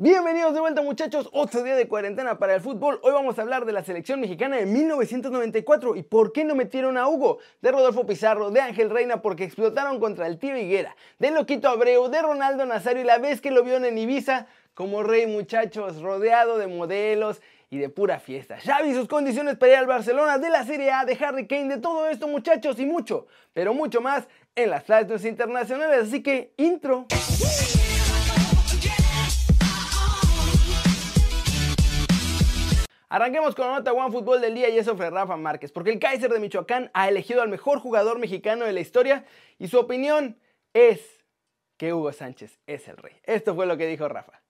Bienvenidos de vuelta muchachos, otro día de cuarentena para el fútbol. Hoy vamos a hablar de la selección mexicana de 1994 y por qué no metieron a Hugo, de Rodolfo Pizarro, de Ángel Reina porque explotaron contra el tío Higuera, de Loquito Abreu, de Ronaldo Nazario y la vez que lo vieron en Ibiza como rey muchachos, rodeado de modelos y de pura fiesta. Xavi sus condiciones para ir al Barcelona, de la Serie A, de Harry Kane, de todo esto muchachos y mucho, pero mucho más en las flashes internacionales, así que intro. Arranquemos con la nota One Fútbol del día y eso fue Rafa Márquez, porque el Kaiser de Michoacán ha elegido al mejor jugador mexicano de la historia y su opinión es que Hugo Sánchez es el rey. Esto fue lo que dijo Rafa.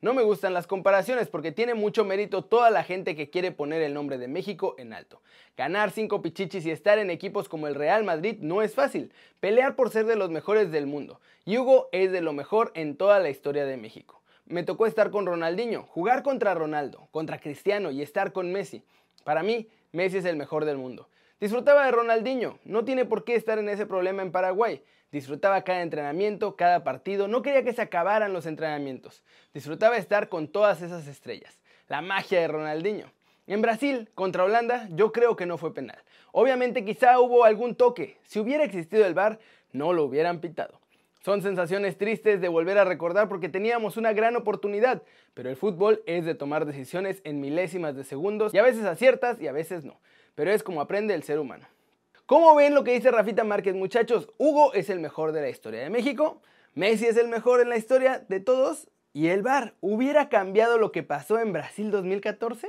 No me gustan las comparaciones porque tiene mucho mérito toda la gente que quiere poner el nombre de México en alto. Ganar cinco pichichis y estar en equipos como el Real Madrid no es fácil. Pelear por ser de los mejores del mundo. Y Hugo es de lo mejor en toda la historia de México me tocó estar con Ronaldinho, jugar contra Ronaldo, contra Cristiano y estar con Messi. Para mí, Messi es el mejor del mundo. Disfrutaba de Ronaldinho, no tiene por qué estar en ese problema en Paraguay. Disfrutaba cada entrenamiento, cada partido, no quería que se acabaran los entrenamientos. Disfrutaba estar con todas esas estrellas. La magia de Ronaldinho. En Brasil, contra Holanda, yo creo que no fue penal. Obviamente quizá hubo algún toque. Si hubiera existido el VAR, no lo hubieran pitado. Son sensaciones tristes de volver a recordar porque teníamos una gran oportunidad, pero el fútbol es de tomar decisiones en milésimas de segundos y a veces aciertas y a veces no, pero es como aprende el ser humano. ¿Cómo ven lo que dice Rafita Márquez muchachos? Hugo es el mejor de la historia de México, Messi es el mejor en la historia de todos y el VAR hubiera cambiado lo que pasó en Brasil 2014?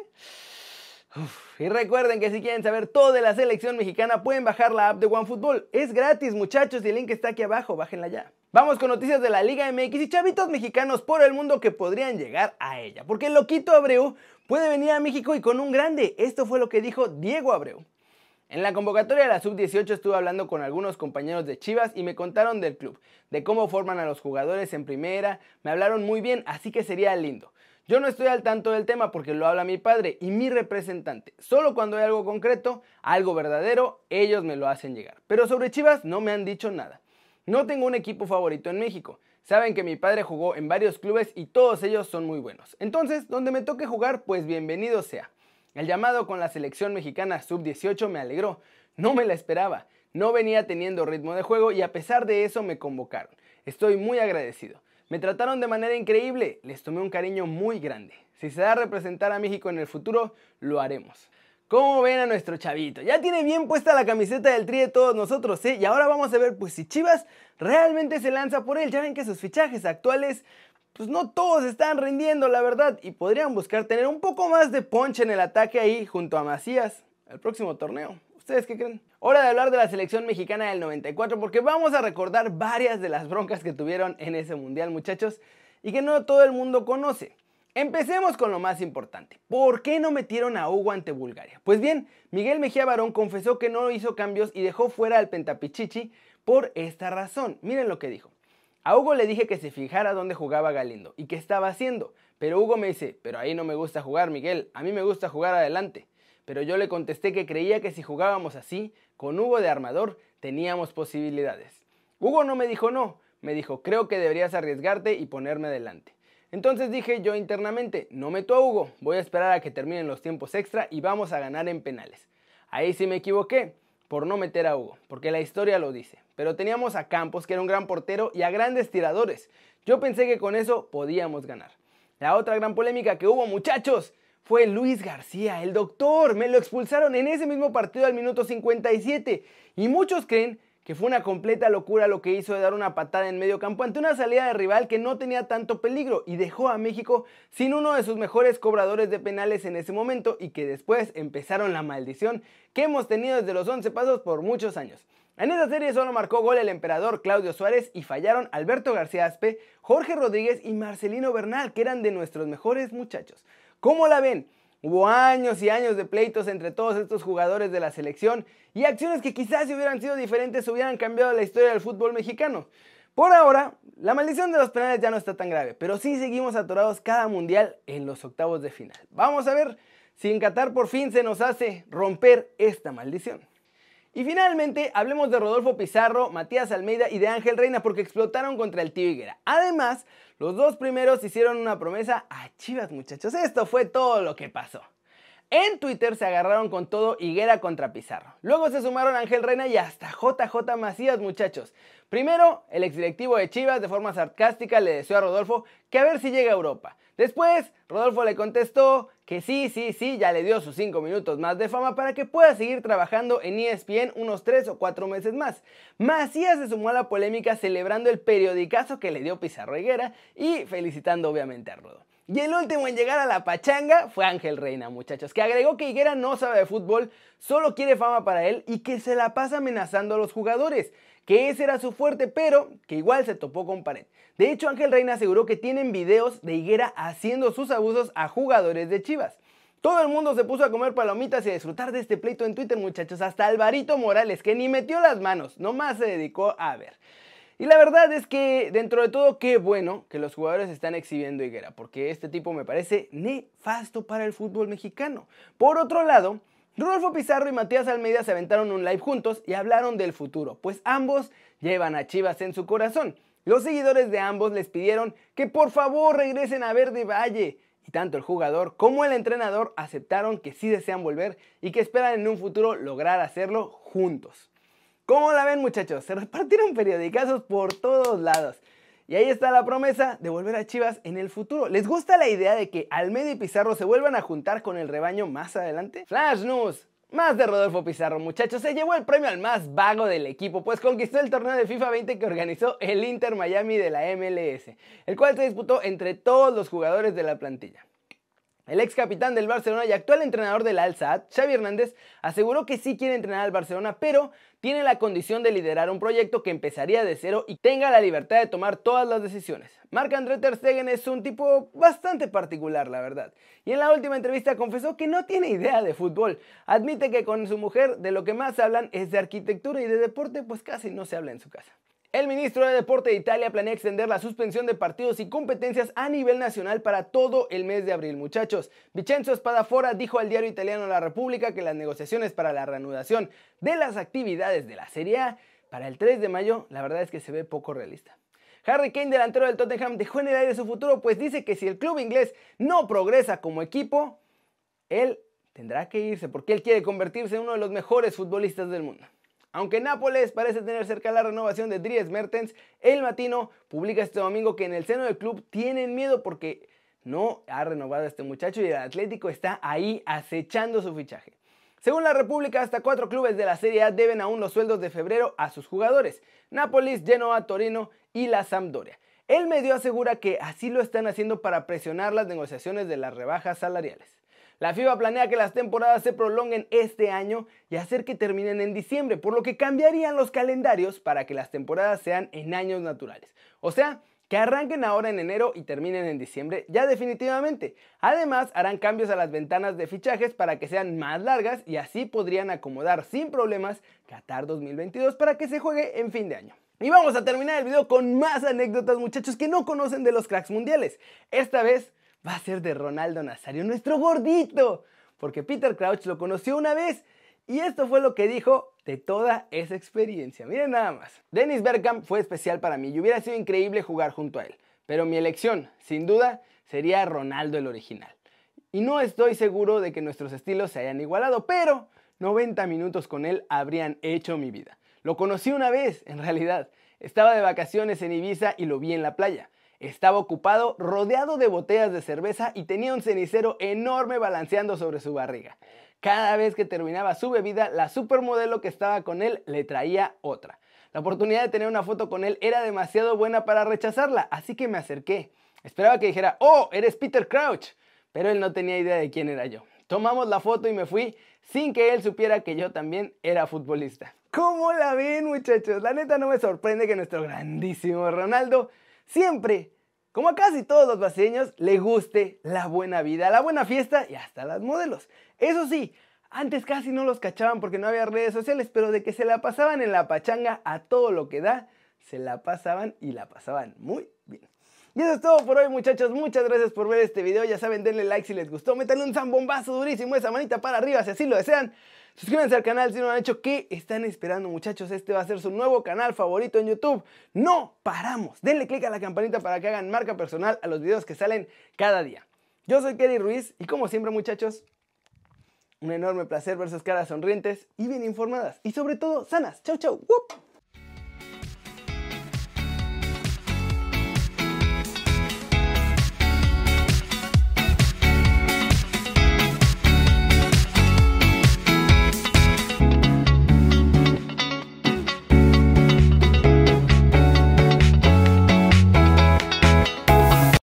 y recuerden que si quieren saber todo de la selección mexicana pueden bajar la app de OneFootball. Es gratis muchachos y el link está aquí abajo, bájenla ya. Vamos con noticias de la Liga MX y chavitos mexicanos por el mundo que podrían llegar a ella. Porque el loquito Abreu puede venir a México y con un grande. Esto fue lo que dijo Diego Abreu. En la convocatoria de la Sub-18 estuve hablando con algunos compañeros de Chivas y me contaron del club, de cómo forman a los jugadores en primera, me hablaron muy bien, así que sería lindo. Yo no estoy al tanto del tema porque lo habla mi padre y mi representante. Solo cuando hay algo concreto, algo verdadero, ellos me lo hacen llegar. Pero sobre Chivas no me han dicho nada. No tengo un equipo favorito en México. Saben que mi padre jugó en varios clubes y todos ellos son muy buenos. Entonces, donde me toque jugar, pues bienvenido sea. El llamado con la selección mexicana sub-18 me alegró. No me la esperaba. No venía teniendo ritmo de juego y a pesar de eso me convocaron. Estoy muy agradecido. Me trataron de manera increíble. Les tomé un cariño muy grande. Si se da a representar a México en el futuro, lo haremos. ¿Cómo ven a nuestro chavito? Ya tiene bien puesta la camiseta del tri de todos nosotros, ¿eh? Y ahora vamos a ver pues si Chivas realmente se lanza por él. Ya ven que sus fichajes actuales pues no todos están rindiendo, la verdad, y podrían buscar tener un poco más de punch en el ataque ahí junto a Macías el próximo torneo. ¿Ustedes qué creen? Hora de hablar de la selección mexicana del 94 porque vamos a recordar varias de las broncas que tuvieron en ese mundial, muchachos, y que no todo el mundo conoce. Empecemos con lo más importante. ¿Por qué no metieron a Hugo ante Bulgaria? Pues bien, Miguel Mejía Barón confesó que no hizo cambios y dejó fuera al Pentapichichi por esta razón. Miren lo que dijo. A Hugo le dije que se fijara dónde jugaba Galindo y qué estaba haciendo. Pero Hugo me dice, pero ahí no me gusta jugar, Miguel, a mí me gusta jugar adelante. Pero yo le contesté que creía que si jugábamos así, con Hugo de armador, teníamos posibilidades. Hugo no me dijo no, me dijo, creo que deberías arriesgarte y ponerme adelante. Entonces dije yo internamente, no meto a Hugo, voy a esperar a que terminen los tiempos extra y vamos a ganar en penales. Ahí sí me equivoqué por no meter a Hugo, porque la historia lo dice. Pero teníamos a Campos, que era un gran portero, y a grandes tiradores. Yo pensé que con eso podíamos ganar. La otra gran polémica que hubo, muchachos, fue Luis García, el doctor. Me lo expulsaron en ese mismo partido al minuto 57. Y muchos creen que fue una completa locura lo que hizo de dar una patada en medio campo ante una salida de rival que no tenía tanto peligro y dejó a México sin uno de sus mejores cobradores de penales en ese momento y que después empezaron la maldición que hemos tenido desde los 11 pasos por muchos años. En esa serie solo marcó gol el emperador Claudio Suárez y fallaron Alberto García Aspe, Jorge Rodríguez y Marcelino Bernal, que eran de nuestros mejores muchachos. ¿Cómo la ven? Hubo años y años de pleitos entre todos estos jugadores de la selección y acciones que quizás si hubieran sido diferentes hubieran cambiado la historia del fútbol mexicano. Por ahora, la maldición de los penales ya no está tan grave, pero sí seguimos atorados cada mundial en los octavos de final. Vamos a ver si en Qatar por fin se nos hace romper esta maldición. Y finalmente, hablemos de Rodolfo Pizarro, Matías Almeida y de Ángel Reina porque explotaron contra el tío Higuera. Además, los dos primeros hicieron una promesa a Chivas, muchachos. Esto fue todo lo que pasó. En Twitter se agarraron con todo Higuera contra Pizarro. Luego se sumaron Ángel Reina y hasta JJ Macías, muchachos. Primero, el exdirectivo de Chivas de forma sarcástica le deseó a Rodolfo que a ver si llega a Europa. Después, Rodolfo le contestó que sí, sí, sí, ya le dio sus 5 minutos más de fama para que pueda seguir trabajando en ESPN unos 3 o 4 meses más. Macías se sumó a la polémica celebrando el periodicazo que le dio Pizarro Higuera y felicitando obviamente a Rodolfo. Y el último en llegar a la pachanga fue Ángel Reina, muchachos, que agregó que Higuera no sabe de fútbol, solo quiere fama para él y que se la pasa amenazando a los jugadores, que ese era su fuerte, pero que igual se topó con pared. De hecho, Ángel Reina aseguró que tienen videos de Higuera haciendo sus abusos a jugadores de Chivas. Todo el mundo se puso a comer palomitas y a disfrutar de este pleito en Twitter, muchachos, hasta Alvarito Morales, que ni metió las manos, nomás se dedicó a ver. Y la verdad es que dentro de todo qué bueno que los jugadores están exhibiendo Higuera, porque este tipo me parece nefasto para el fútbol mexicano. Por otro lado, Rodolfo Pizarro y Matías Almeida se aventaron un live juntos y hablaron del futuro, pues ambos llevan a Chivas en su corazón. Los seguidores de ambos les pidieron que por favor regresen a Verde Valle. Y tanto el jugador como el entrenador aceptaron que sí desean volver y que esperan en un futuro lograr hacerlo juntos. ¿Cómo la ven muchachos? Se repartieron periodicazos por todos lados. Y ahí está la promesa de volver a Chivas en el futuro. ¿Les gusta la idea de que Almeida y Pizarro se vuelvan a juntar con el rebaño más adelante? Flash News. Más de Rodolfo Pizarro, muchachos. Se llevó el premio al más vago del equipo, pues conquistó el torneo de FIFA 20 que organizó el Inter Miami de la MLS, el cual se disputó entre todos los jugadores de la plantilla. El ex capitán del Barcelona y actual entrenador del Al Sadd, Xavi Hernández, aseguró que sí quiere entrenar al Barcelona, pero tiene la condición de liderar un proyecto que empezaría de cero y tenga la libertad de tomar todas las decisiones. Marc-André Ter Stegen es un tipo bastante particular, la verdad. Y en la última entrevista confesó que no tiene idea de fútbol. Admite que con su mujer de lo que más hablan es de arquitectura y de deporte, pues casi no se habla en su casa. El ministro de Deporte de Italia planea extender la suspensión de partidos y competencias a nivel nacional para todo el mes de abril, muchachos. Vincenzo Spadafora dijo al diario italiano La República que las negociaciones para la reanudación de las actividades de la Serie A para el 3 de mayo, la verdad es que se ve poco realista. Harry Kane, delantero del Tottenham, dejó en el aire su futuro, pues dice que si el club inglés no progresa como equipo, él tendrá que irse porque él quiere convertirse en uno de los mejores futbolistas del mundo. Aunque Nápoles parece tener cerca la renovación de Dries Mertens, el Matino publica este domingo que en el seno del club tienen miedo porque no ha renovado a este muchacho y el Atlético está ahí acechando su fichaje. Según la República, hasta cuatro clubes de la Serie A deben aún los sueldos de febrero a sus jugadores: Nápoles, Genoa, Torino y la Sampdoria. El medio asegura que así lo están haciendo para presionar las negociaciones de las rebajas salariales. La FIBA planea que las temporadas se prolonguen este año y hacer que terminen en diciembre, por lo que cambiarían los calendarios para que las temporadas sean en años naturales. O sea, que arranquen ahora en enero y terminen en diciembre ya definitivamente. Además, harán cambios a las ventanas de fichajes para que sean más largas y así podrían acomodar sin problemas Qatar 2022 para que se juegue en fin de año. Y vamos a terminar el video con más anécdotas muchachos que no conocen de los cracks mundiales. Esta vez va a ser de Ronaldo Nazario, nuestro gordito, porque Peter Crouch lo conoció una vez y esto fue lo que dijo de toda esa experiencia. Miren nada más. Dennis Bergkamp fue especial para mí y hubiera sido increíble jugar junto a él, pero mi elección, sin duda, sería Ronaldo el original. Y no estoy seguro de que nuestros estilos se hayan igualado, pero 90 minutos con él habrían hecho mi vida. Lo conocí una vez, en realidad. Estaba de vacaciones en Ibiza y lo vi en la playa. Estaba ocupado rodeado de botellas de cerveza y tenía un cenicero enorme balanceando sobre su barriga. Cada vez que terminaba su bebida, la supermodelo que estaba con él le traía otra. La oportunidad de tener una foto con él era demasiado buena para rechazarla, así que me acerqué. Esperaba que dijera, oh, eres Peter Crouch, pero él no tenía idea de quién era yo. Tomamos la foto y me fui sin que él supiera que yo también era futbolista. ¿Cómo la ven muchachos? La neta no me sorprende que nuestro grandísimo Ronaldo siempre, como a casi todos los brasileños, le guste la buena vida, la buena fiesta y hasta las modelos. Eso sí, antes casi no los cachaban porque no había redes sociales, pero de que se la pasaban en la pachanga a todo lo que da, se la pasaban y la pasaban muy bien. Y eso es todo por hoy muchachos, muchas gracias por ver este video, ya saben denle like si les gustó, métanle un zambombazo durísimo, esa manita para arriba si así lo desean. Suscríbanse al canal si no lo han hecho. ¿Qué están esperando muchachos? Este va a ser su nuevo canal favorito en YouTube. No paramos. Denle click a la campanita para que hagan marca personal a los videos que salen cada día. Yo soy Kerry Ruiz y como siempre muchachos, un enorme placer ver sus caras sonrientes y bien informadas y sobre todo sanas. Chau chau.